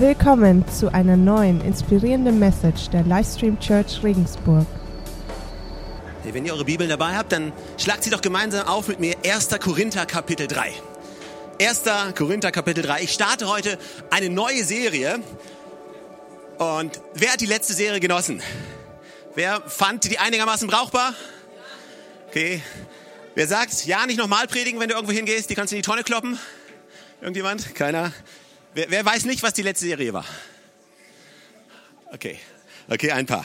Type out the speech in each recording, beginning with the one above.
Willkommen zu einer neuen inspirierenden Message der Livestream Church Regensburg. Wenn ihr eure Bibeln dabei habt, dann schlagt sie doch gemeinsam auf mit mir 1. Korinther Kapitel 3. 1. Korinther Kapitel 3. Ich starte heute eine neue Serie. Und wer hat die letzte Serie genossen? Wer fand die einigermaßen brauchbar? Okay. Wer sagt, ja, nicht nochmal predigen, wenn du irgendwo hingehst, die kannst du in die Tonne kloppen? Irgendjemand? Keiner? Wer, wer weiß nicht, was die letzte Serie war? Okay. Okay, ein paar.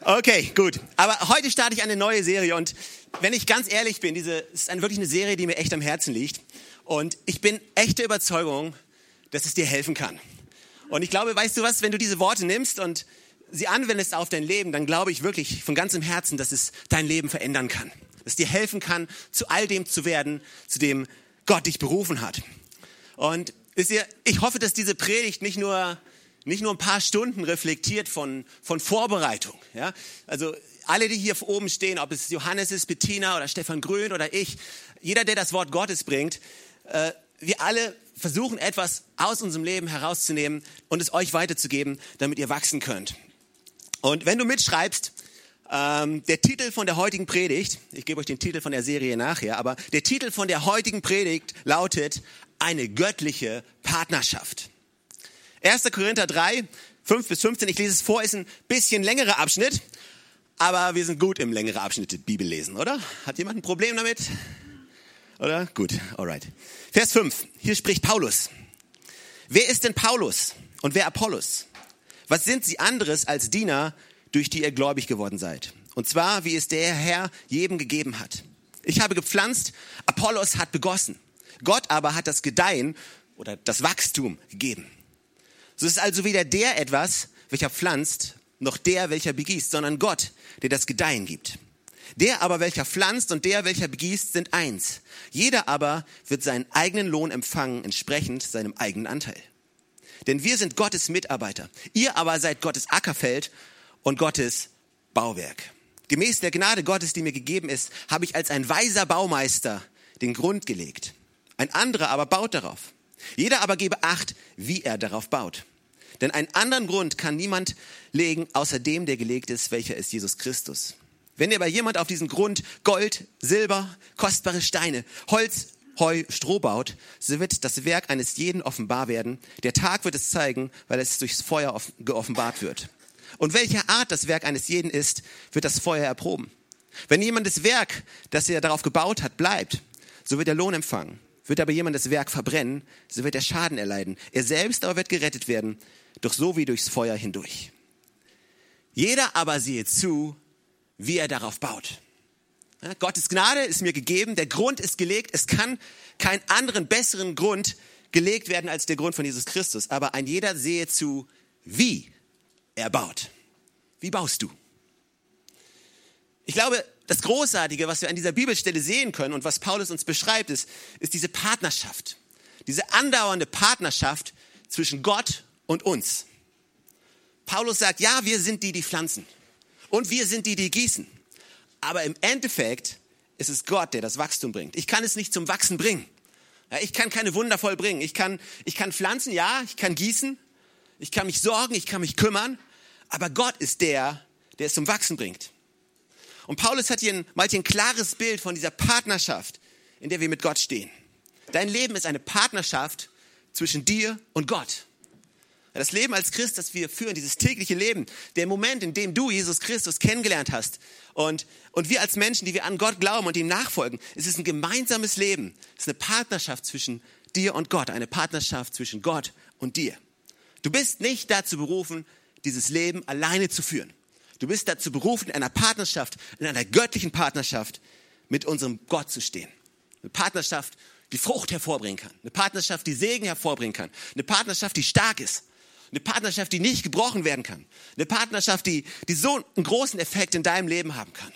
Okay, gut. Aber heute starte ich eine neue Serie und wenn ich ganz ehrlich bin, diese ist eine, wirklich eine Serie, die mir echt am Herzen liegt. Und ich bin echte Überzeugung, dass es dir helfen kann. Und ich glaube, weißt du was, wenn du diese Worte nimmst und sie anwendest auf dein Leben, dann glaube ich wirklich von ganzem Herzen, dass es dein Leben verändern kann. Dass es dir helfen kann, zu all dem zu werden, zu dem Gott dich berufen hat. Und ihr, ich hoffe, dass diese Predigt nicht nur, nicht nur ein paar Stunden reflektiert von, von Vorbereitung. Ja? Also alle, die hier oben stehen, ob es Johannes ist, Bettina oder Stefan Grün oder ich, jeder, der das Wort Gottes bringt, äh, wir alle versuchen etwas aus unserem Leben herauszunehmen und es euch weiterzugeben, damit ihr wachsen könnt. Und wenn du mitschreibst, ähm, der Titel von der heutigen Predigt, ich gebe euch den Titel von der Serie nachher, aber der Titel von der heutigen Predigt lautet eine göttliche Partnerschaft. 1. Korinther 3, 5 bis 15, ich lese es vor, ist ein bisschen längerer Abschnitt, aber wir sind gut im längeren Abschnitt Bibel lesen, oder? Hat jemand ein Problem damit? Oder? Gut, alright. Vers 5, hier spricht Paulus. Wer ist denn Paulus und wer Apollos? Was sind sie anderes als Diener, durch die ihr gläubig geworden seid? Und zwar, wie es der Herr jedem gegeben hat. Ich habe gepflanzt, Apollos hat begossen. Gott aber hat das Gedeihen oder das Wachstum gegeben. So ist also weder der etwas, welcher pflanzt, noch der, welcher begießt, sondern Gott, der das Gedeihen gibt. Der aber, welcher pflanzt und der, welcher begießt, sind eins. Jeder aber wird seinen eigenen Lohn empfangen, entsprechend seinem eigenen Anteil. Denn wir sind Gottes Mitarbeiter. Ihr aber seid Gottes Ackerfeld und Gottes Bauwerk. Gemäß der Gnade Gottes, die mir gegeben ist, habe ich als ein weiser Baumeister den Grund gelegt. Ein anderer aber baut darauf. Jeder aber gebe Acht, wie er darauf baut. Denn einen anderen Grund kann niemand legen, außer dem, der gelegt ist, welcher ist Jesus Christus. Wenn aber jemand auf diesen Grund Gold, Silber, kostbare Steine, Holz, Heu, Stroh baut, so wird das Werk eines jeden offenbar werden. Der Tag wird es zeigen, weil es durchs Feuer geoffenbart wird. Und welcher Art das Werk eines jeden ist, wird das Feuer erproben. Wenn jemand das Werk, das er darauf gebaut hat, bleibt, so wird er Lohn empfangen. Wird aber jemand das Werk verbrennen, so wird er Schaden erleiden. Er selbst aber wird gerettet werden, doch so wie durchs Feuer hindurch. Jeder aber sehe zu, wie er darauf baut. Ja, Gottes Gnade ist mir gegeben, der Grund ist gelegt. Es kann keinen anderen besseren Grund gelegt werden als der Grund von Jesus Christus. Aber ein jeder sehe zu, wie er baut. Wie baust du? Ich glaube, das Großartige, was wir an dieser Bibelstelle sehen können und was Paulus uns beschreibt, ist, ist diese Partnerschaft. Diese andauernde Partnerschaft zwischen Gott und uns. Paulus sagt, ja, wir sind die, die pflanzen. Und wir sind die, die gießen. Aber im Endeffekt ist es Gott, der das Wachstum bringt. Ich kann es nicht zum Wachsen bringen. Ja, ich kann keine Wunder vollbringen. Ich kann, ich kann pflanzen, ja, ich kann gießen. Ich kann mich sorgen, ich kann mich kümmern. Aber Gott ist der, der es zum Wachsen bringt. Und Paulus hat hier ein, ein klares Bild von dieser Partnerschaft, in der wir mit Gott stehen. Dein Leben ist eine Partnerschaft zwischen dir und Gott. Das Leben als Christ, das wir führen, dieses tägliche Leben, der Moment, in dem du Jesus Christus kennengelernt hast und, und wir als Menschen, die wir an Gott glauben und ihm nachfolgen, es ist ein gemeinsames Leben. Es ist eine Partnerschaft zwischen dir und Gott, eine Partnerschaft zwischen Gott und dir. Du bist nicht dazu berufen, dieses Leben alleine zu führen. Du bist dazu berufen, in einer Partnerschaft, in einer göttlichen Partnerschaft mit unserem Gott zu stehen. Eine Partnerschaft, die Frucht hervorbringen kann. Eine Partnerschaft, die Segen hervorbringen kann. Eine Partnerschaft, die stark ist. Eine Partnerschaft, die nicht gebrochen werden kann. Eine Partnerschaft, die, die so einen großen Effekt in deinem Leben haben kann.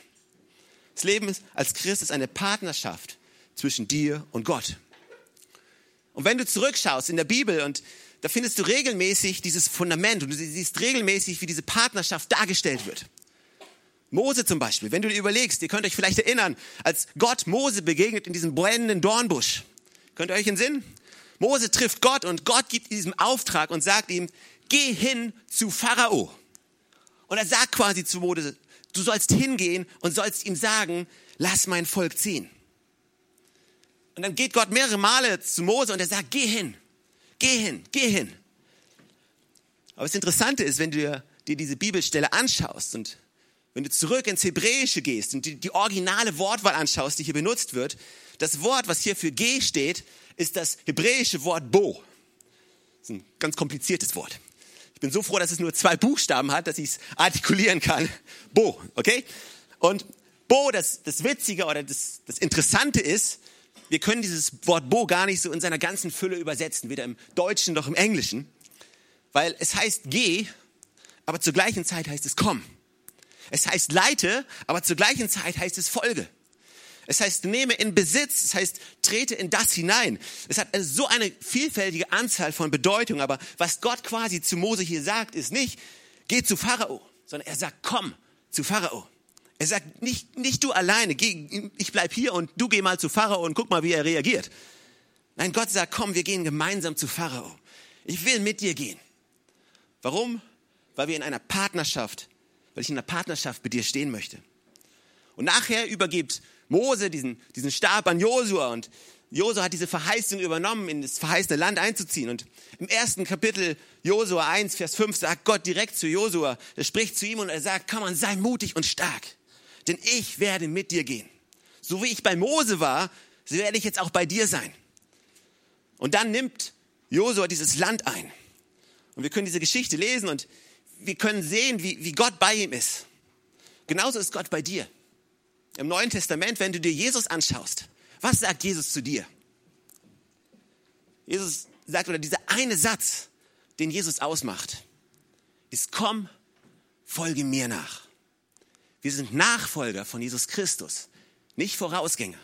Das Leben als Christ ist eine Partnerschaft zwischen dir und Gott. Und wenn du zurückschaust in der Bibel und da findest du regelmäßig dieses Fundament und du siehst regelmäßig, wie diese Partnerschaft dargestellt wird. Mose zum Beispiel, wenn du dir überlegst, ihr könnt euch vielleicht erinnern, als Gott Mose begegnet in diesem brennenden Dornbusch. Könnt ihr euch in Sinn? Mose trifft Gott und Gott gibt diesem Auftrag und sagt ihm, geh hin zu Pharao. Und er sagt quasi zu Mose, du sollst hingehen und sollst ihm sagen, lass mein Volk ziehen. Und dann geht Gott mehrere Male zu Mose und er sagt, geh hin, geh hin, geh hin. Aber das Interessante ist, wenn du dir diese Bibelstelle anschaust und wenn du zurück ins Hebräische gehst und die, die originale Wortwahl anschaust, die hier benutzt wird, das Wort, was hier für geh steht, ist das hebräische Wort bo. Das ist ein ganz kompliziertes Wort. Ich bin so froh, dass es nur zwei Buchstaben hat, dass ich es artikulieren kann. Bo, okay? Und Bo, das, das Witzige oder das, das Interessante ist, wir können dieses Wort Bo gar nicht so in seiner ganzen Fülle übersetzen, weder im Deutschen noch im Englischen, weil es heißt geh, aber zur gleichen Zeit heißt es komm. Es heißt leite, aber zur gleichen Zeit heißt es folge. Es heißt nehme in Besitz, es heißt trete in das hinein. Es hat so eine vielfältige Anzahl von Bedeutungen, aber was Gott quasi zu Mose hier sagt, ist nicht, geh zu Pharao, sondern er sagt, komm zu Pharao. Er sagt, nicht, nicht du alleine, geh, ich bleib hier und du geh mal zu Pharao und guck mal, wie er reagiert. Nein, Gott sagt, komm, wir gehen gemeinsam zu Pharao. Ich will mit dir gehen. Warum? Weil wir in einer Partnerschaft, weil ich in einer Partnerschaft mit dir stehen möchte. Und nachher übergibt Mose diesen, diesen Stab an Josua und Josua hat diese Verheißung übernommen, in das verheißene Land einzuziehen. Und im ersten Kapitel Josua 1, Vers 5 sagt Gott direkt zu Josua, er spricht zu ihm und er sagt, komm man, sei mutig und stark denn ich werde mit dir gehen. So wie ich bei Mose war, so werde ich jetzt auch bei dir sein. Und dann nimmt Josua dieses Land ein. Und wir können diese Geschichte lesen und wir können sehen, wie, wie Gott bei ihm ist. Genauso ist Gott bei dir. Im Neuen Testament, wenn du dir Jesus anschaust, was sagt Jesus zu dir? Jesus sagt, oder dieser eine Satz, den Jesus ausmacht, ist, komm, folge mir nach. Wir sind Nachfolger von Jesus Christus, nicht Vorausgänger.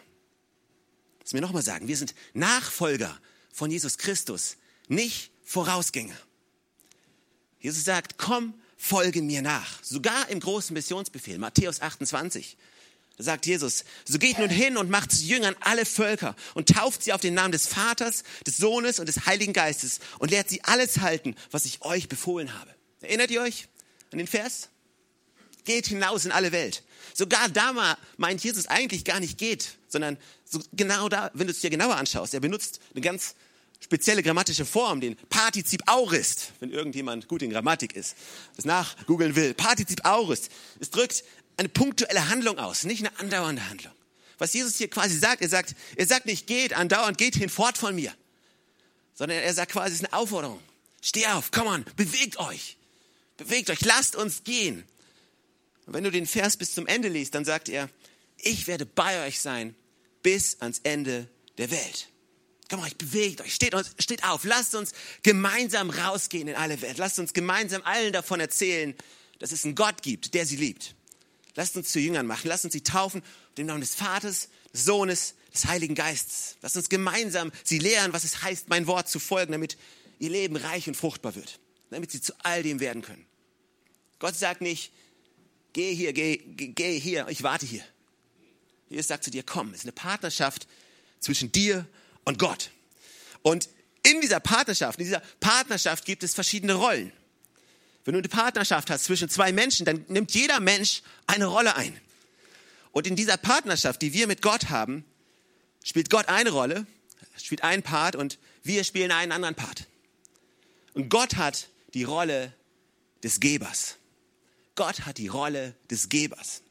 Lass mir nochmal sagen, wir sind Nachfolger von Jesus Christus, nicht Vorausgänger. Jesus sagt, komm, folge mir nach. Sogar im großen Missionsbefehl, Matthäus 28. Da sagt Jesus, so geht nun hin und macht zu Jüngern alle Völker und tauft sie auf den Namen des Vaters, des Sohnes und des Heiligen Geistes und lehrt sie alles halten, was ich euch befohlen habe. Erinnert ihr euch an den Vers? Geht hinaus in alle Welt. Sogar da meint Jesus eigentlich gar nicht geht, sondern so genau da, wenn du es dir genauer anschaust, er benutzt eine ganz spezielle grammatische Form, den Partizip aurist, wenn irgendjemand gut in Grammatik ist, das nachgoogeln will. Partizip aurist. Es drückt eine punktuelle Handlung aus, nicht eine andauernde Handlung. Was Jesus hier quasi sagt, er sagt, er sagt nicht geht andauernd, geht hinfort von mir, sondern er sagt quasi, es ist eine Aufforderung. Steh auf, komm on, bewegt euch. Bewegt euch, lasst uns gehen. Und wenn du den Vers bis zum Ende liest, dann sagt er, ich werde bei euch sein bis ans Ende der Welt. Komm mal, bewegt euch, steht, steht auf, lasst uns gemeinsam rausgehen in alle Welt. Lasst uns gemeinsam allen davon erzählen, dass es einen Gott gibt, der sie liebt. Lasst uns zu Jüngern machen, lasst uns sie taufen, im Namen des Vaters, des Sohnes, des Heiligen Geistes. Lasst uns gemeinsam sie lehren, was es heißt, mein Wort zu folgen, damit ihr Leben reich und fruchtbar wird, damit sie zu all dem werden können. Gott sagt nicht, geh hier, geh, geh hier, ich warte hier. Jesus sagt zu dir, komm, es ist eine Partnerschaft zwischen dir und Gott. Und in dieser Partnerschaft, in dieser Partnerschaft gibt es verschiedene Rollen. Wenn du eine Partnerschaft hast zwischen zwei Menschen, dann nimmt jeder Mensch eine Rolle ein. Und in dieser Partnerschaft, die wir mit Gott haben, spielt Gott eine Rolle, spielt einen Part und wir spielen einen anderen Part. Und Gott hat die Rolle des Gebers. Gott hat die Rolle des Gebers.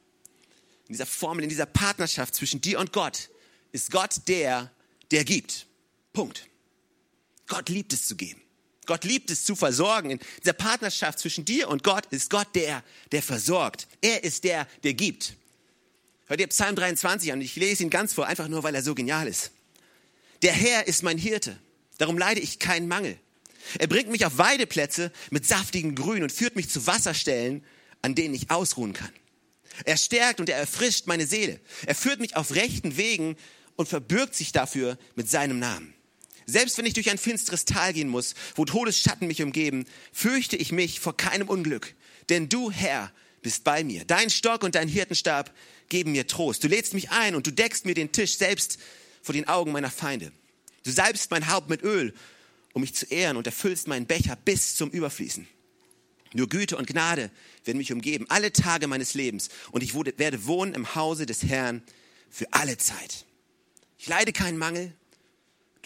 In dieser Formel, in dieser Partnerschaft zwischen dir und Gott ist Gott der, der gibt. Punkt. Gott liebt es zu geben. Gott liebt es zu versorgen. In dieser Partnerschaft zwischen dir und Gott ist Gott der, der versorgt. Er ist der, der gibt. Hört ihr Psalm 23 an? Ich lese ihn ganz vor, einfach nur, weil er so genial ist. Der Herr ist mein Hirte. Darum leide ich keinen Mangel. Er bringt mich auf Weideplätze mit saftigem Grün und führt mich zu Wasserstellen, an denen ich ausruhen kann. Er stärkt und er erfrischt meine Seele. Er führt mich auf rechten Wegen und verbürgt sich dafür mit seinem Namen. Selbst wenn ich durch ein finsteres Tal gehen muss, wo Todesschatten mich umgeben, fürchte ich mich vor keinem Unglück. Denn du, Herr, bist bei mir. Dein Stock und dein Hirtenstab geben mir Trost. Du lädst mich ein und du deckst mir den Tisch selbst vor den Augen meiner Feinde. Du salbst mein Haupt mit Öl um mich zu ehren und erfüllst meinen Becher bis zum Überfließen. Nur Güte und Gnade werden mich umgeben, alle Tage meines Lebens. Und ich werde wohnen im Hause des Herrn für alle Zeit. Ich leide keinen Mangel,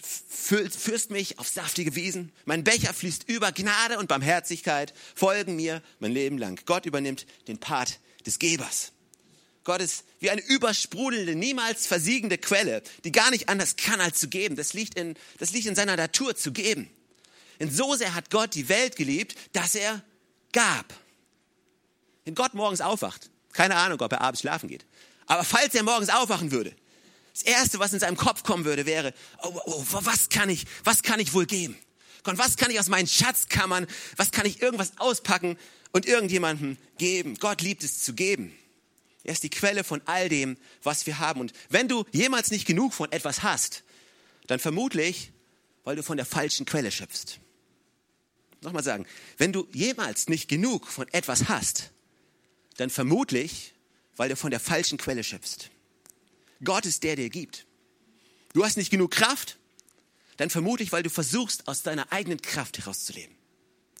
führst mich auf saftige Wiesen. Mein Becher fließt über Gnade und Barmherzigkeit, folgen mir mein Leben lang. Gott übernimmt den Part des Gebers. Gott ist wie eine übersprudelnde, niemals versiegende Quelle, die gar nicht anders kann als zu geben. Das liegt in, das liegt in seiner Natur zu geben. Denn so sehr hat Gott die Welt geliebt, dass er gab. Wenn Gott morgens aufwacht, keine Ahnung, ob er abends schlafen geht, aber falls er morgens aufwachen würde, das erste, was in seinem Kopf kommen würde, wäre, oh, oh, oh, was kann ich, was kann ich wohl geben? Gott, was kann ich aus meinen Schatzkammern, was kann ich irgendwas auspacken und irgendjemandem geben? Gott liebt es zu geben. Er ist die Quelle von all dem, was wir haben. Und wenn du jemals nicht genug von etwas hast, dann vermutlich, weil du von der falschen Quelle schöpfst nochmal sagen, wenn du jemals nicht genug von etwas hast, dann vermutlich, weil du von der falschen Quelle schöpfst. Gott ist der, der gibt. Du hast nicht genug Kraft, dann vermutlich, weil du versuchst, aus deiner eigenen Kraft herauszuleben.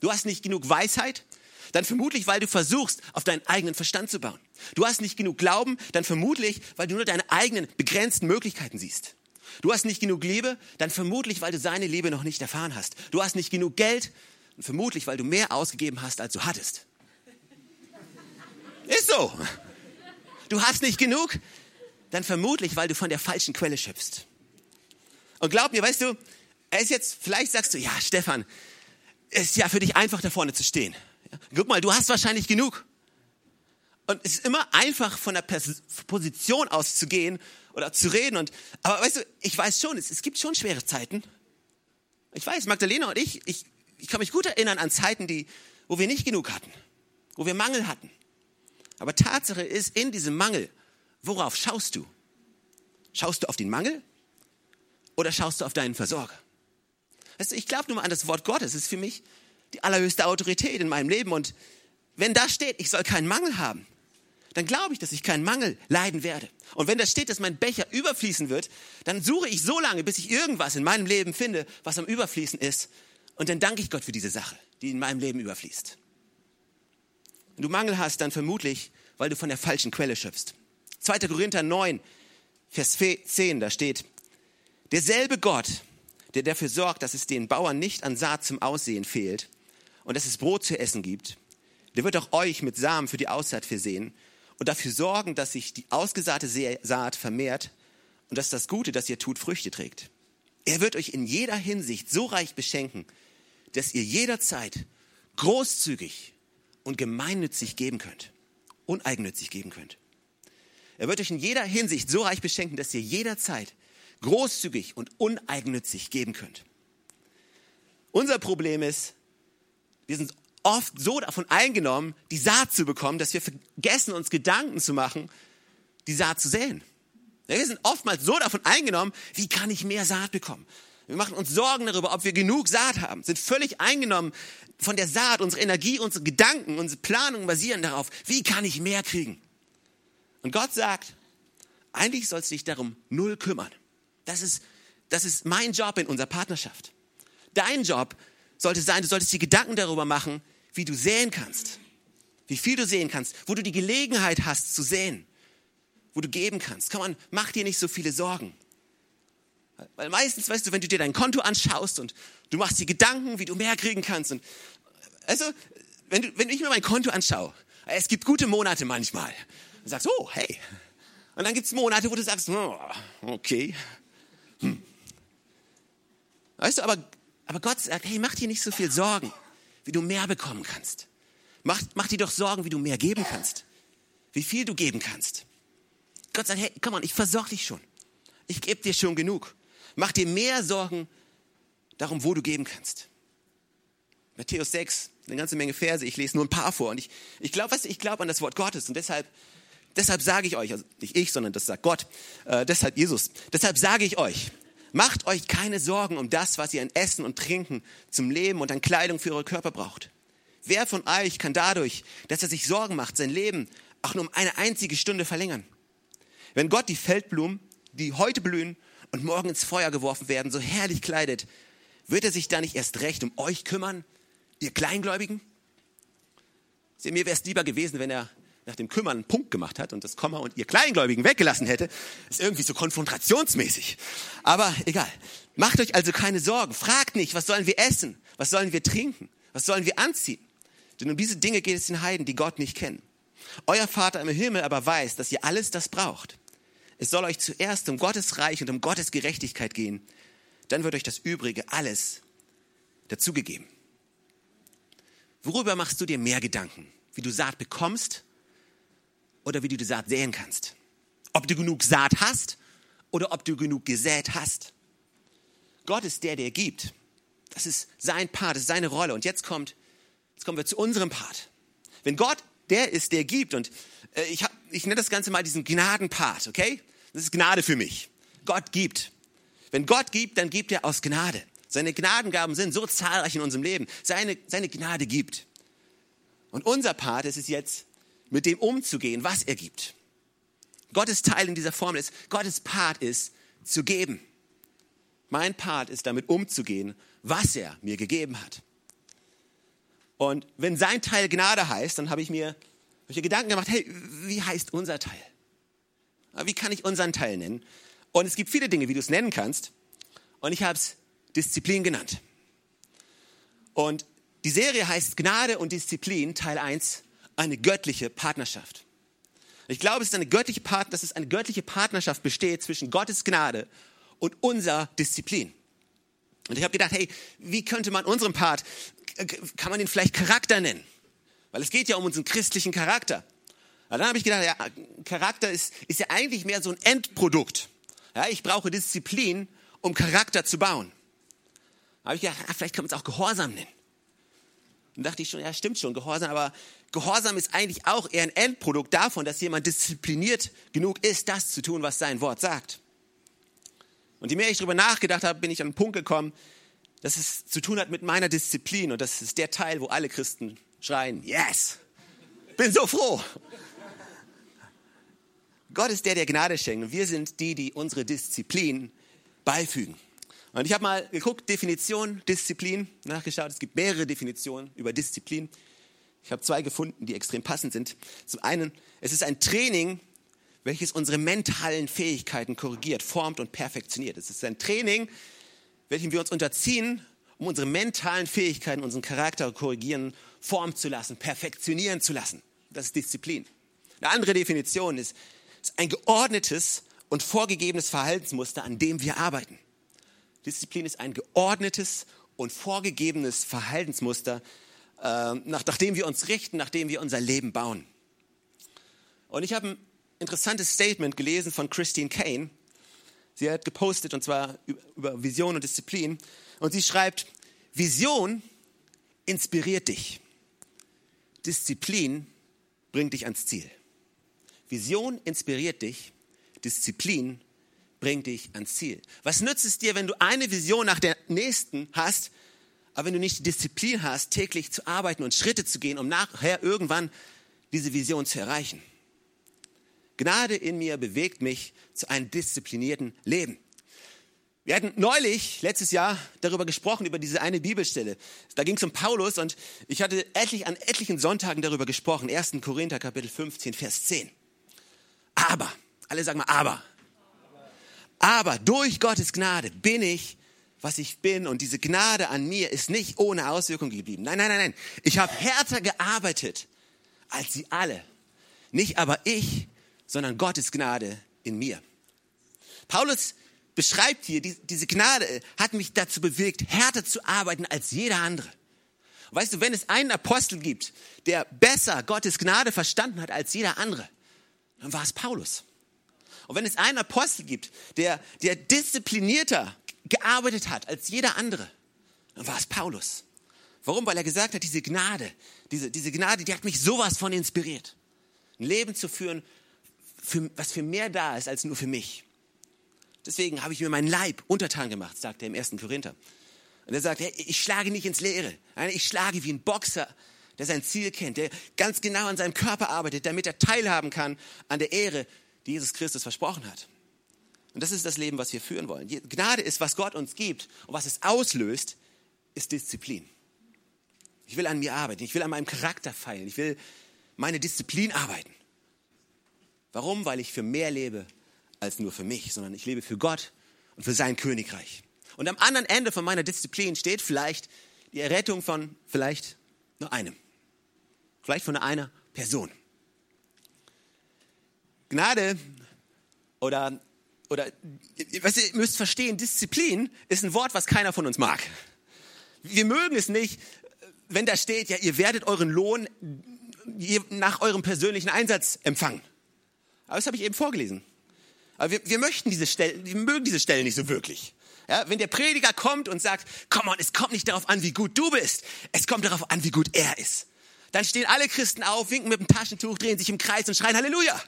Du hast nicht genug Weisheit, dann vermutlich, weil du versuchst, auf deinen eigenen Verstand zu bauen. Du hast nicht genug Glauben, dann vermutlich, weil du nur deine eigenen begrenzten Möglichkeiten siehst. Du hast nicht genug Liebe, dann vermutlich, weil du seine Liebe noch nicht erfahren hast. Du hast nicht genug Geld, und vermutlich, weil du mehr ausgegeben hast, als du hattest. Ist so. Du hast nicht genug, dann vermutlich, weil du von der falschen Quelle schöpfst. Und glaub mir, weißt du, ist jetzt, vielleicht sagst du, ja, Stefan, es ist ja für dich einfach, da vorne zu stehen. guck mal, du hast wahrscheinlich genug. Und es ist immer einfach, von der Position aus zu gehen oder zu reden. Und, aber weißt du, ich weiß schon, es, es gibt schon schwere Zeiten. Ich weiß, Magdalena und ich, ich, ich kann mich gut erinnern an Zeiten, die, wo wir nicht genug hatten, wo wir Mangel hatten. Aber Tatsache ist, in diesem Mangel, worauf schaust du? Schaust du auf den Mangel oder schaust du auf deinen Versorger? Weißt du, ich glaube nur mal an das Wort Gottes. Es ist für mich die allerhöchste Autorität in meinem Leben. Und wenn da steht, ich soll keinen Mangel haben, dann glaube ich, dass ich keinen Mangel leiden werde. Und wenn da steht, dass mein Becher überfließen wird, dann suche ich so lange, bis ich irgendwas in meinem Leben finde, was am Überfließen ist, und dann danke ich Gott für diese Sache, die in meinem Leben überfließt. Wenn du Mangel hast, dann vermutlich, weil du von der falschen Quelle schöpfst. 2. Korinther 9, Vers 10, da steht, derselbe Gott, der dafür sorgt, dass es den Bauern nicht an Saat zum Aussehen fehlt und dass es Brot zu essen gibt, der wird auch euch mit Samen für die Aussaat versehen und dafür sorgen, dass sich die ausgesaate Saat vermehrt und dass das Gute, das ihr tut, Früchte trägt. Er wird euch in jeder Hinsicht so reich beschenken, dass ihr jederzeit großzügig und gemeinnützig geben könnt, uneigennützig geben könnt. Er wird euch in jeder Hinsicht so reich beschenken, dass ihr jederzeit großzügig und uneigennützig geben könnt. Unser Problem ist, wir sind oft so davon eingenommen, die Saat zu bekommen, dass wir vergessen, uns Gedanken zu machen, die Saat zu säen. Wir sind oftmals so davon eingenommen, wie kann ich mehr Saat bekommen? Wir machen uns Sorgen darüber, ob wir genug Saat haben, sind völlig eingenommen von der Saat. Unsere Energie, unsere Gedanken, unsere Planungen basieren darauf, wie kann ich mehr kriegen? Und Gott sagt, eigentlich sollst du dich darum null kümmern. Das ist, das ist mein Job in unserer Partnerschaft. Dein Job sollte sein, du solltest dir Gedanken darüber machen, wie du säen kannst. Wie viel du sehen kannst, wo du die Gelegenheit hast zu säen, wo du geben kannst. Komm on, mach dir nicht so viele Sorgen. Weil meistens, weißt du, wenn du dir dein Konto anschaust und du machst dir Gedanken, wie du mehr kriegen kannst. Und also, wenn, du, wenn ich mir mein Konto anschaue, es gibt gute Monate manchmal. Du sagst, oh, hey. Und dann gibt es Monate, wo du sagst, oh, okay. Hm. Weißt du, aber, aber Gott sagt, hey, mach dir nicht so viel Sorgen, wie du mehr bekommen kannst. Mach, mach dir doch Sorgen, wie du mehr geben kannst. Wie viel du geben kannst. Gott sagt, hey, komm on, ich versorge dich schon. Ich gebe dir schon genug. Mach dir mehr Sorgen darum, wo du geben kannst. Matthäus 6, eine ganze Menge Verse, ich lese nur ein paar vor. Und ich, ich glaube, weißt du, ich glaube an das Wort Gottes. Und deshalb, deshalb sage ich euch, also nicht ich, sondern das sagt Gott, äh, deshalb Jesus, deshalb sage ich euch, macht euch keine Sorgen um das, was ihr an Essen und Trinken zum Leben und an Kleidung für eure Körper braucht. Wer von euch kann dadurch, dass er sich Sorgen macht, sein Leben auch nur um eine einzige Stunde verlängern? Wenn Gott die Feldblumen, die heute blühen und morgen ins Feuer geworfen werden, so herrlich kleidet, wird er sich da nicht erst recht um euch kümmern, ihr Kleingläubigen? Seht, mir wäre es lieber gewesen, wenn er nach dem Kümmern einen Punkt gemacht hat und das Komma und ihr Kleingläubigen weggelassen hätte. Ist irgendwie so konfrontationsmäßig. Aber egal. Macht euch also keine Sorgen. Fragt nicht, was sollen wir essen? Was sollen wir trinken? Was sollen wir anziehen? Denn um diese Dinge geht es den Heiden, die Gott nicht kennen. Euer Vater im Himmel aber weiß, dass ihr alles das braucht. Es soll euch zuerst um Gottes Reich und um Gottes Gerechtigkeit gehen. Dann wird euch das Übrige alles dazugegeben. Worüber machst du dir mehr Gedanken? Wie du Saat bekommst oder wie du die Saat säen kannst? Ob du genug Saat hast oder ob du genug gesät hast? Gott ist der, der gibt. Das ist sein Part, das ist seine Rolle. Und jetzt kommt, jetzt kommen wir zu unserem Part. Wenn Gott der ist, der gibt, und ich, hab, ich nenne das Ganze mal diesen Gnadenpart, okay? Das ist Gnade für mich. Gott gibt. Wenn Gott gibt, dann gibt er aus Gnade. Seine Gnadengaben sind so zahlreich in unserem Leben. Seine, seine Gnade gibt. Und unser Part ist es jetzt, mit dem umzugehen, was er gibt. Gottes Teil in dieser Formel ist, Gottes Part ist, zu geben. Mein Part ist, damit umzugehen, was er mir gegeben hat. Und wenn sein Teil Gnade heißt, dann habe ich mir, hab ich mir Gedanken gemacht, hey, wie heißt unser Teil? Wie kann ich unseren Teil nennen? Und es gibt viele Dinge, wie du es nennen kannst. Und ich habe es Disziplin genannt. Und die Serie heißt Gnade und Disziplin, Teil 1, eine göttliche Partnerschaft. Ich glaube, es ist eine göttliche Part dass es eine göttliche Partnerschaft besteht zwischen Gottes Gnade und unserer Disziplin. Und ich habe gedacht, hey, wie könnte man unseren Part, kann man den vielleicht Charakter nennen? Weil es geht ja um unseren christlichen Charakter. Und dann habe ich gedacht, ja, Charakter ist, ist ja eigentlich mehr so ein Endprodukt. Ja, ich brauche Disziplin, um Charakter zu bauen. Da habe ich gedacht, vielleicht kann man es auch Gehorsam nennen. Und dachte ich schon, ja, stimmt schon, Gehorsam, aber Gehorsam ist eigentlich auch eher ein Endprodukt davon, dass jemand diszipliniert genug ist, das zu tun, was sein Wort sagt. Und je mehr ich darüber nachgedacht habe, bin ich an den Punkt gekommen, dass es zu tun hat mit meiner Disziplin. Und das ist der Teil, wo alle Christen schreien, yes, bin so froh. Gott ist der, der Gnade schenkt. Und wir sind die, die unsere Disziplin beifügen. Und ich habe mal geguckt, Definition, Disziplin, nachgeschaut. Es gibt mehrere Definitionen über Disziplin. Ich habe zwei gefunden, die extrem passend sind. Zum einen, es ist ein Training, welches unsere mentalen Fähigkeiten korrigiert, formt und perfektioniert. Es ist ein Training, welchem wir uns unterziehen, um unsere mentalen Fähigkeiten, unseren Charakter korrigieren, formen zu lassen, perfektionieren zu lassen. Das ist Disziplin. Eine andere Definition ist, ist ein geordnetes und vorgegebenes Verhaltensmuster, an dem wir arbeiten. Disziplin ist ein geordnetes und vorgegebenes Verhaltensmuster, äh, nach, nach dem wir uns richten, nach dem wir unser Leben bauen. Und ich habe ein interessantes Statement gelesen von Christine Kane. Sie hat gepostet, und zwar über Vision und Disziplin. Und sie schreibt, Vision inspiriert dich. Disziplin bringt dich ans Ziel. Vision inspiriert dich. Disziplin bringt dich ans Ziel. Was nützt es dir, wenn du eine Vision nach der nächsten hast, aber wenn du nicht die Disziplin hast, täglich zu arbeiten und Schritte zu gehen, um nachher irgendwann diese Vision zu erreichen? Gnade in mir bewegt mich zu einem disziplinierten Leben. Wir hatten neulich, letztes Jahr, darüber gesprochen, über diese eine Bibelstelle. Da ging es um Paulus und ich hatte etlich, an etlichen Sonntagen darüber gesprochen. 1. Korinther, Kapitel 15, Vers 10. Aber, alle sagen mal, aber. Aber durch Gottes Gnade bin ich, was ich bin und diese Gnade an mir ist nicht ohne Auswirkung geblieben. Nein, nein, nein, nein. Ich habe härter gearbeitet als sie alle. Nicht aber ich, sondern Gottes Gnade in mir. Paulus beschreibt hier, diese Gnade hat mich dazu bewegt, härter zu arbeiten als jeder andere. Weißt du, wenn es einen Apostel gibt, der besser Gottes Gnade verstanden hat als jeder andere, dann war es Paulus. Und wenn es einen Apostel gibt, der, der disziplinierter gearbeitet hat als jeder andere, dann war es Paulus. Warum? Weil er gesagt hat, diese Gnade, diese, diese Gnade, die hat mich sowas von inspiriert. Ein Leben zu führen, für, was für mehr da ist als nur für mich. Deswegen habe ich mir meinen Leib untertan gemacht, sagt er im ersten Korinther. Und er sagt, hey, ich schlage nicht ins Leere. Ich schlage wie ein Boxer, der sein Ziel kennt, der ganz genau an seinem Körper arbeitet, damit er teilhaben kann an der Ehre, die Jesus Christus versprochen hat. Und das ist das Leben, was wir führen wollen. Gnade ist, was Gott uns gibt und was es auslöst, ist Disziplin. Ich will an mir arbeiten. Ich will an meinem Charakter feilen. Ich will meine Disziplin arbeiten. Warum? Weil ich für mehr lebe als nur für mich, sondern ich lebe für Gott und für sein Königreich. Und am anderen Ende von meiner Disziplin steht vielleicht die Errettung von vielleicht nur einem. Vielleicht von einer Person. Gnade oder, oder was ihr müsst verstehen, Disziplin ist ein Wort, was keiner von uns mag. Wir mögen es nicht, wenn da steht, ja, ihr werdet euren Lohn nach eurem persönlichen Einsatz empfangen. Aber das habe ich eben vorgelesen. Aber wir, wir möchten diese Stellen, wir mögen diese Stellen nicht so wirklich. Ja, wenn der Prediger kommt und sagt, komm on, es kommt nicht darauf an, wie gut du bist, es kommt darauf an, wie gut er ist. Dann stehen alle Christen auf, winken mit dem Taschentuch, drehen sich im Kreis und schreien Halleluja.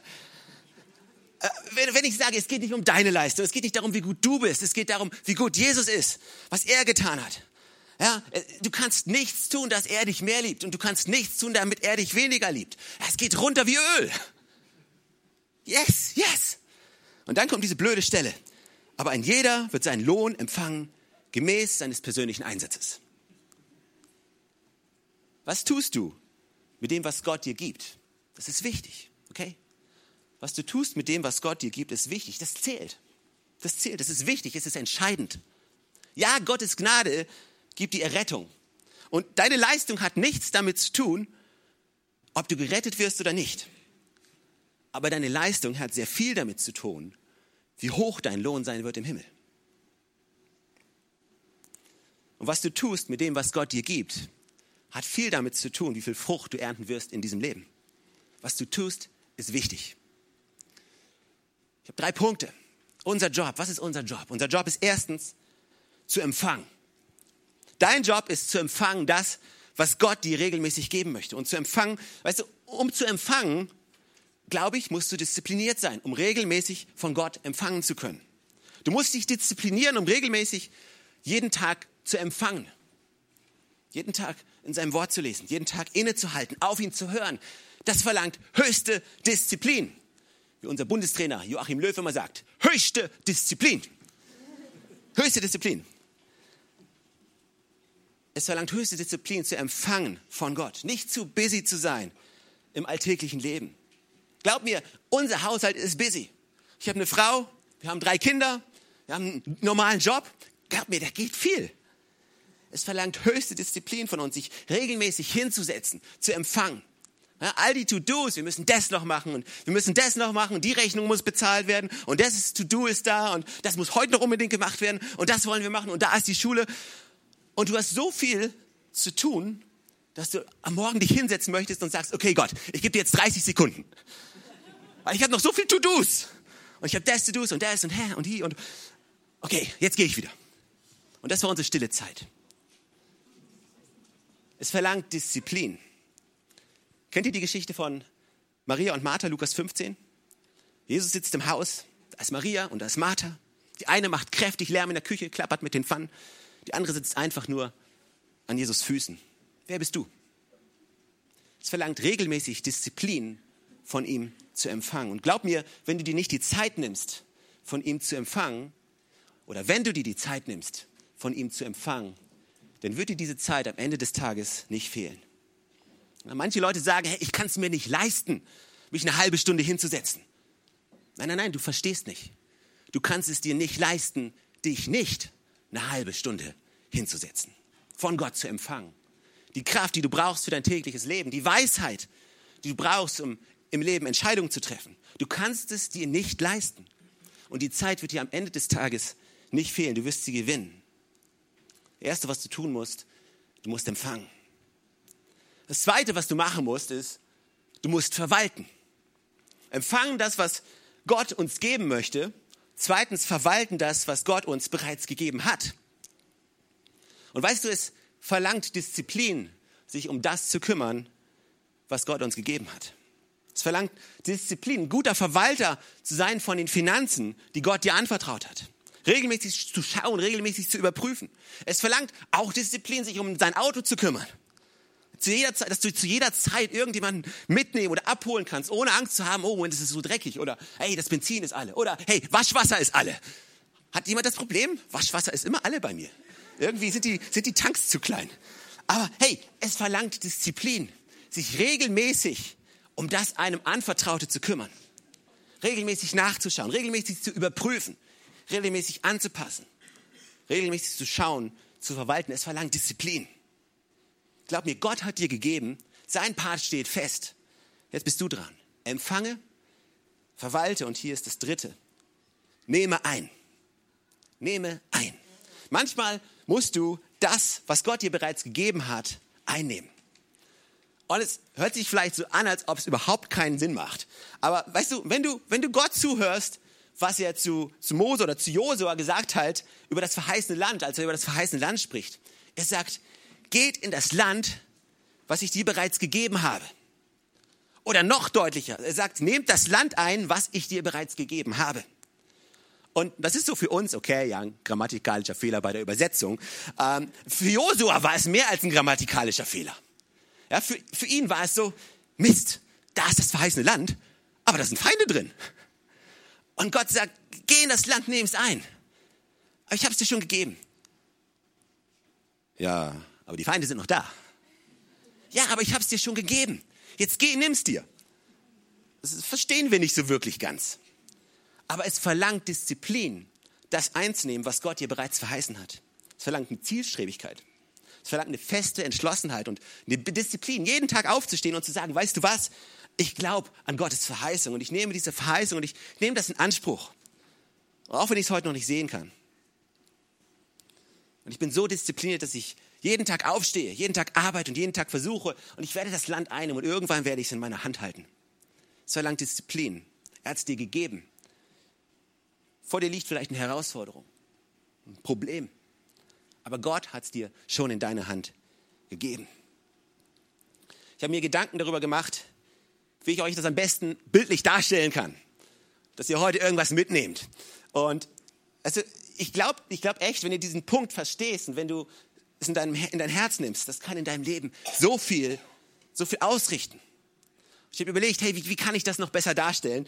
Äh, wenn, ich sage, es geht nicht um deine Leistung, es geht nicht darum, wie gut du bist, es geht darum, wie gut Jesus ist, was er getan hat. Ja, äh, du kannst nichts tun, dass er dich mehr liebt und du kannst nichts tun, damit er dich weniger liebt. Es geht runter wie Öl. Yes, yes. Und dann kommt diese blöde Stelle. Aber ein jeder wird seinen Lohn empfangen, gemäß seines persönlichen Einsatzes. Was tust du mit dem, was Gott dir gibt? Das ist wichtig, okay? Was du tust mit dem, was Gott dir gibt, ist wichtig. Das zählt. Das zählt. Das ist wichtig. Es ist entscheidend. Ja, Gottes Gnade gibt die Errettung. Und deine Leistung hat nichts damit zu tun, ob du gerettet wirst oder nicht. Aber deine Leistung hat sehr viel damit zu tun, wie hoch dein Lohn sein wird im Himmel. Und was du tust mit dem, was Gott dir gibt, hat viel damit zu tun, wie viel Frucht du ernten wirst in diesem Leben. Was du tust, ist wichtig. Ich habe drei Punkte. Unser Job, was ist unser Job? Unser Job ist erstens zu empfangen. Dein Job ist zu empfangen das, was Gott dir regelmäßig geben möchte. Und zu empfangen, weißt du, um zu empfangen, glaube ich, musst du diszipliniert sein, um regelmäßig von Gott empfangen zu können. Du musst dich disziplinieren, um regelmäßig jeden Tag zu empfangen. Jeden Tag in seinem Wort zu lesen, jeden Tag innezuhalten, auf ihn zu hören. Das verlangt höchste Disziplin. Wie unser Bundestrainer Joachim Löw immer sagt, höchste Disziplin. Höchste Disziplin. Es verlangt höchste Disziplin zu empfangen von Gott, nicht zu busy zu sein im alltäglichen Leben. Glaub mir, unser Haushalt ist busy. Ich habe eine Frau, wir haben drei Kinder, wir haben einen normalen Job. Glaub mir, da geht viel. Es verlangt höchste Disziplin von uns, sich regelmäßig hinzusetzen, zu empfangen. Ja, all die To-Dos, wir müssen das noch machen und wir müssen das noch machen und die Rechnung muss bezahlt werden und das To-Do ist da und das muss heute noch unbedingt gemacht werden und das wollen wir machen und da ist die Schule. Und du hast so viel zu tun, dass du am Morgen dich hinsetzen möchtest und sagst, okay Gott, ich gebe dir jetzt 30 Sekunden. Weil ich habe noch so viel To-Dos. Und ich habe das To-Dos und das und hä und hier und okay, jetzt gehe ich wieder. Und das war unsere stille Zeit. Es verlangt Disziplin. Kennt ihr die Geschichte von Maria und Martha, Lukas 15? Jesus sitzt im Haus, da ist Maria und da ist Martha. Die eine macht kräftig Lärm in der Küche, klappert mit den Pfannen. Die andere sitzt einfach nur an Jesus Füßen. Wer bist du? Es verlangt regelmäßig Disziplin von ihm zu empfangen. Und glaub mir, wenn du dir nicht die Zeit nimmst, von ihm zu empfangen, oder wenn du dir die Zeit nimmst, von ihm zu empfangen, dann wird dir diese Zeit am Ende des Tages nicht fehlen. Manche Leute sagen, hey, ich kann es mir nicht leisten, mich eine halbe Stunde hinzusetzen. Nein, nein, nein, du verstehst nicht. Du kannst es dir nicht leisten, dich nicht eine halbe Stunde hinzusetzen, von Gott zu empfangen. Die Kraft, die du brauchst für dein tägliches Leben, die Weisheit, die du brauchst, um im Leben Entscheidungen zu treffen. Du kannst es dir nicht leisten. Und die Zeit wird dir am Ende des Tages nicht fehlen. Du wirst sie gewinnen. Das Erste, was du tun musst, du musst empfangen. Das Zweite, was du machen musst, ist, du musst verwalten. Empfangen das, was Gott uns geben möchte. Zweitens, verwalten das, was Gott uns bereits gegeben hat. Und weißt du, es verlangt Disziplin, sich um das zu kümmern, was Gott uns gegeben hat. Es verlangt Disziplin, ein guter Verwalter zu sein von den Finanzen, die Gott dir anvertraut hat regelmäßig zu schauen, regelmäßig zu überprüfen. Es verlangt auch Disziplin, sich um sein Auto zu kümmern. Zu jeder Zeit, dass du zu jeder Zeit irgendjemanden mitnehmen oder abholen kannst, ohne Angst zu haben, oh, es ist so dreckig oder hey, das Benzin ist alle oder hey, Waschwasser ist alle. Hat jemand das Problem? Waschwasser ist immer alle bei mir. Irgendwie sind die, sind die Tanks zu klein. Aber hey, es verlangt Disziplin, sich regelmäßig um das einem Anvertraute zu kümmern. Regelmäßig nachzuschauen, regelmäßig zu überprüfen, regelmäßig anzupassen, regelmäßig zu schauen, zu verwalten. Es verlangt Disziplin. Glaub mir, Gott hat dir gegeben, sein Part steht fest. Jetzt bist du dran. Empfange, verwalte und hier ist das dritte. Nehme ein. Nehme ein. Manchmal musst du das, was Gott dir bereits gegeben hat, einnehmen. Und es hört sich vielleicht so an, als ob es überhaupt keinen Sinn macht. Aber weißt du, wenn du, wenn du Gott zuhörst, was er zu, zu Mose oder zu Josua gesagt hat über das verheißene Land, als er über das verheißene Land spricht. Er sagt, geht in das Land, was ich dir bereits gegeben habe. Oder noch deutlicher, er sagt, nehmt das Land ein, was ich dir bereits gegeben habe. Und das ist so für uns, okay, ja, ein grammatikalischer Fehler bei der Übersetzung. Ähm, für Josua war es mehr als ein grammatikalischer Fehler. Ja, für, für ihn war es so, Mist, da ist das verheißene Land, aber da sind Feinde drin. Und Gott sagt, geh in das Land, nimm es ein. Aber ich habe es dir schon gegeben. Ja, aber die Feinde sind noch da. Ja, aber ich habe es dir schon gegeben. Jetzt geh, nimm es dir. Das verstehen wir nicht so wirklich ganz. Aber es verlangt Disziplin, das einzunehmen, was Gott dir bereits verheißen hat. Es verlangt eine Zielstrebigkeit. Es verlangt eine feste Entschlossenheit und eine Disziplin, jeden Tag aufzustehen und zu sagen, weißt du was, ich glaube an Gottes Verheißung und ich nehme diese Verheißung und ich nehme das in Anspruch. Auch wenn ich es heute noch nicht sehen kann. Und ich bin so diszipliniert, dass ich jeden Tag aufstehe, jeden Tag arbeite und jeden Tag versuche und ich werde das Land einnehmen und irgendwann werde ich es in meiner Hand halten. Es verlangt Disziplin. Er hat es dir gegeben. Vor dir liegt vielleicht eine Herausforderung, ein Problem. Aber Gott hat es dir schon in deine Hand gegeben. Ich habe mir Gedanken darüber gemacht, wie ich euch das am besten bildlich darstellen kann, dass ihr heute irgendwas mitnehmt. Und also ich glaube ich glaub echt, wenn ihr diesen Punkt verstehst und wenn du es in, deinem, in dein Herz nimmst, das kann in deinem Leben so viel, so viel ausrichten. Ich habe überlegt, hey, wie, wie kann ich das noch besser darstellen?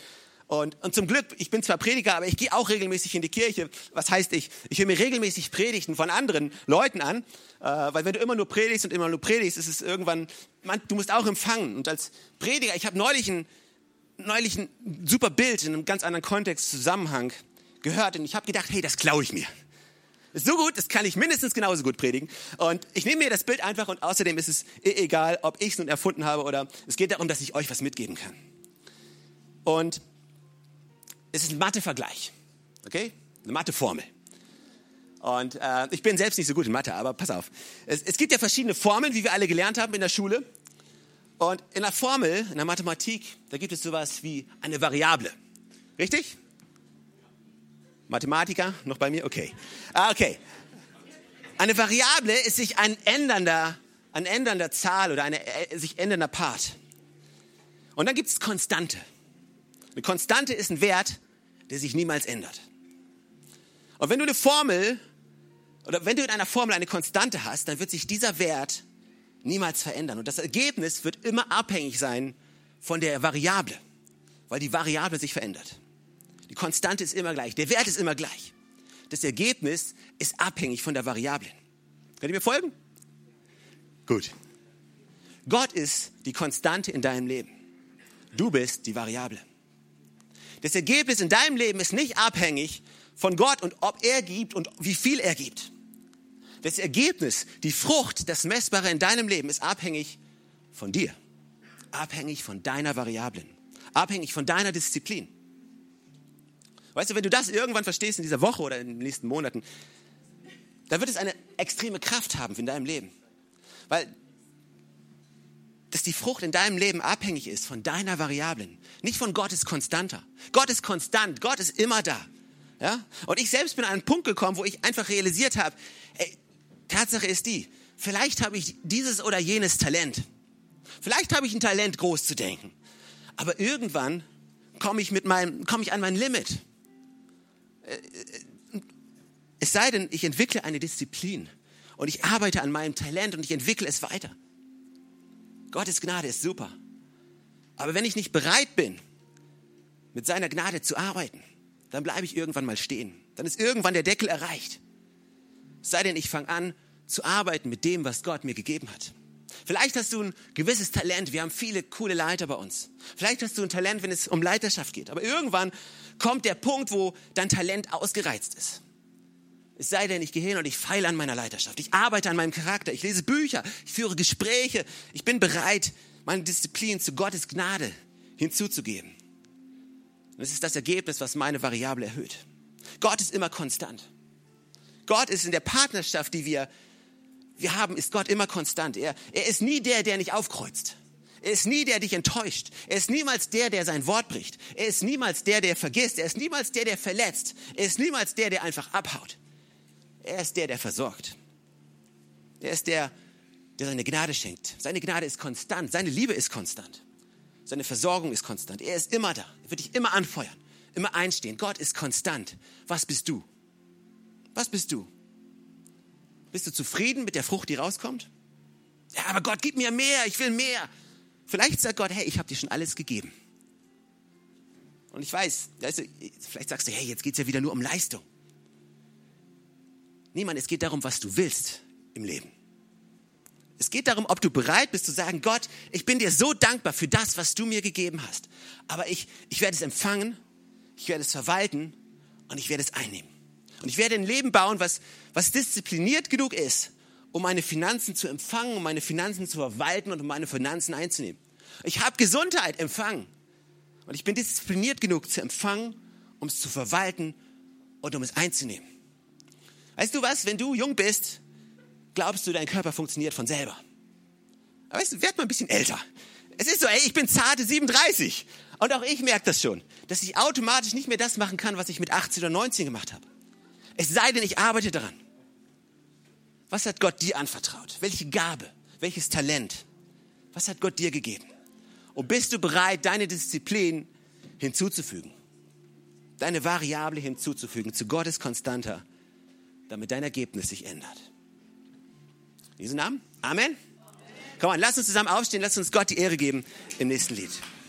Und, und zum Glück, ich bin zwar Prediger, aber ich gehe auch regelmäßig in die Kirche. Was heißt ich? Ich höre mir regelmäßig Predigten von anderen Leuten an, äh, weil wenn du immer nur predigst und immer nur predigst, ist es irgendwann, man, du musst auch empfangen. Und als Prediger, ich habe neulich ein, neulich ein super Bild in einem ganz anderen Kontext, Zusammenhang gehört und ich habe gedacht, hey, das klaue ich mir. Ist so gut, das kann ich mindestens genauso gut predigen. Und ich nehme mir das Bild einfach und außerdem ist es egal, ob ich es nun erfunden habe oder es geht darum, dass ich euch was mitgeben kann. Und es ist ein Mathe-Vergleich. Okay? Eine Mathe-Formel. Und äh, ich bin selbst nicht so gut in Mathe, aber pass auf. Es, es gibt ja verschiedene Formeln, wie wir alle gelernt haben in der Schule. Und in der Formel, in der Mathematik, da gibt es sowas wie eine Variable. Richtig? Mathematiker noch bei mir? Okay. Ah, okay. Eine Variable ist sich ein ändernder, ein ändernder Zahl oder eine äh, sich ändernder Part. Und dann gibt es Konstante. Eine Konstante ist ein Wert, der sich niemals ändert. Und wenn du eine Formel oder wenn du in einer Formel eine Konstante hast, dann wird sich dieser Wert niemals verändern. Und das Ergebnis wird immer abhängig sein von der Variable, weil die Variable sich verändert. Die Konstante ist immer gleich, der Wert ist immer gleich. Das Ergebnis ist abhängig von der Variablen. Könnt ihr mir folgen? Gut. Gott ist die Konstante in deinem Leben. Du bist die Variable. Das Ergebnis in deinem Leben ist nicht abhängig von Gott und ob er gibt und wie viel er gibt. Das Ergebnis, die Frucht, das Messbare in deinem Leben ist abhängig von dir. Abhängig von deiner Variablen. Abhängig von deiner Disziplin. Weißt du, wenn du das irgendwann verstehst in dieser Woche oder in den nächsten Monaten, dann wird es eine extreme Kraft haben in deinem Leben. Weil dass die Frucht in deinem Leben abhängig ist von deiner Variablen, nicht von Gottes Konstanter. Gott ist konstant, Gott ist immer da. Ja? Und ich selbst bin an einen Punkt gekommen, wo ich einfach realisiert habe, ey, Tatsache ist die, vielleicht habe ich dieses oder jenes Talent. Vielleicht habe ich ein Talent, groß zu denken. Aber irgendwann komme ich, mit meinem, komme ich an mein Limit. Äh, äh, es sei denn, ich entwickle eine Disziplin und ich arbeite an meinem Talent und ich entwickle es weiter. Gottes Gnade ist super. Aber wenn ich nicht bereit bin, mit seiner Gnade zu arbeiten, dann bleibe ich irgendwann mal stehen. Dann ist irgendwann der Deckel erreicht. Sei denn, ich fange an zu arbeiten mit dem, was Gott mir gegeben hat. Vielleicht hast du ein gewisses Talent. Wir haben viele coole Leiter bei uns. Vielleicht hast du ein Talent, wenn es um Leiterschaft geht. Aber irgendwann kommt der Punkt, wo dein Talent ausgereizt ist. Es sei denn, ich gehe hin und ich feile an meiner Leiterschaft. Ich arbeite an meinem Charakter. Ich lese Bücher. Ich führe Gespräche. Ich bin bereit, meine Disziplin zu Gottes Gnade hinzuzugeben. Und es ist das Ergebnis, was meine Variable erhöht. Gott ist immer konstant. Gott ist in der Partnerschaft, die wir, wir haben, ist Gott immer konstant. Er, er ist nie der, der nicht aufkreuzt. Er ist nie der, der dich enttäuscht. Er ist niemals der, der sein Wort bricht. Er ist niemals der, der vergisst. Er ist niemals der, der verletzt. Er ist niemals der, der einfach abhaut. Er ist der, der versorgt. Er ist der, der seine Gnade schenkt. Seine Gnade ist konstant. Seine Liebe ist konstant. Seine Versorgung ist konstant. Er ist immer da. Er wird dich immer anfeuern, immer einstehen. Gott ist konstant. Was bist du? Was bist du? Bist du zufrieden mit der Frucht, die rauskommt? Ja, aber Gott, gib mir mehr. Ich will mehr. Vielleicht sagt Gott, hey, ich habe dir schon alles gegeben. Und ich weiß, vielleicht sagst du, hey, jetzt geht es ja wieder nur um Leistung. Niemand, es geht darum, was du willst im Leben. Es geht darum, ob du bereit bist zu sagen, Gott, ich bin dir so dankbar für das, was du mir gegeben hast. Aber ich, ich werde es empfangen, ich werde es verwalten und ich werde es einnehmen. Und ich werde ein Leben bauen, was, was diszipliniert genug ist, um meine Finanzen zu empfangen, um meine Finanzen zu verwalten und um meine Finanzen einzunehmen. Ich habe Gesundheit empfangen. Und ich bin diszipliniert genug zu empfangen, um es zu verwalten und um es einzunehmen. Weißt du was, wenn du jung bist, glaubst du, dein Körper funktioniert von selber. Aber weißt du, werd mal ein bisschen älter. Es ist so, ey, ich bin zarte 37. Und auch ich merke das schon, dass ich automatisch nicht mehr das machen kann, was ich mit 18 oder 19 gemacht habe. Es sei denn, ich arbeite daran. Was hat Gott dir anvertraut? Welche Gabe? Welches Talent? Was hat Gott dir gegeben? Und bist du bereit, deine Disziplin hinzuzufügen? Deine Variable hinzuzufügen zu Gottes konstanter damit dein Ergebnis sich ändert. In diesem Namen? Amen. Komm an, lass uns zusammen aufstehen, lass uns Gott die Ehre geben im nächsten Lied.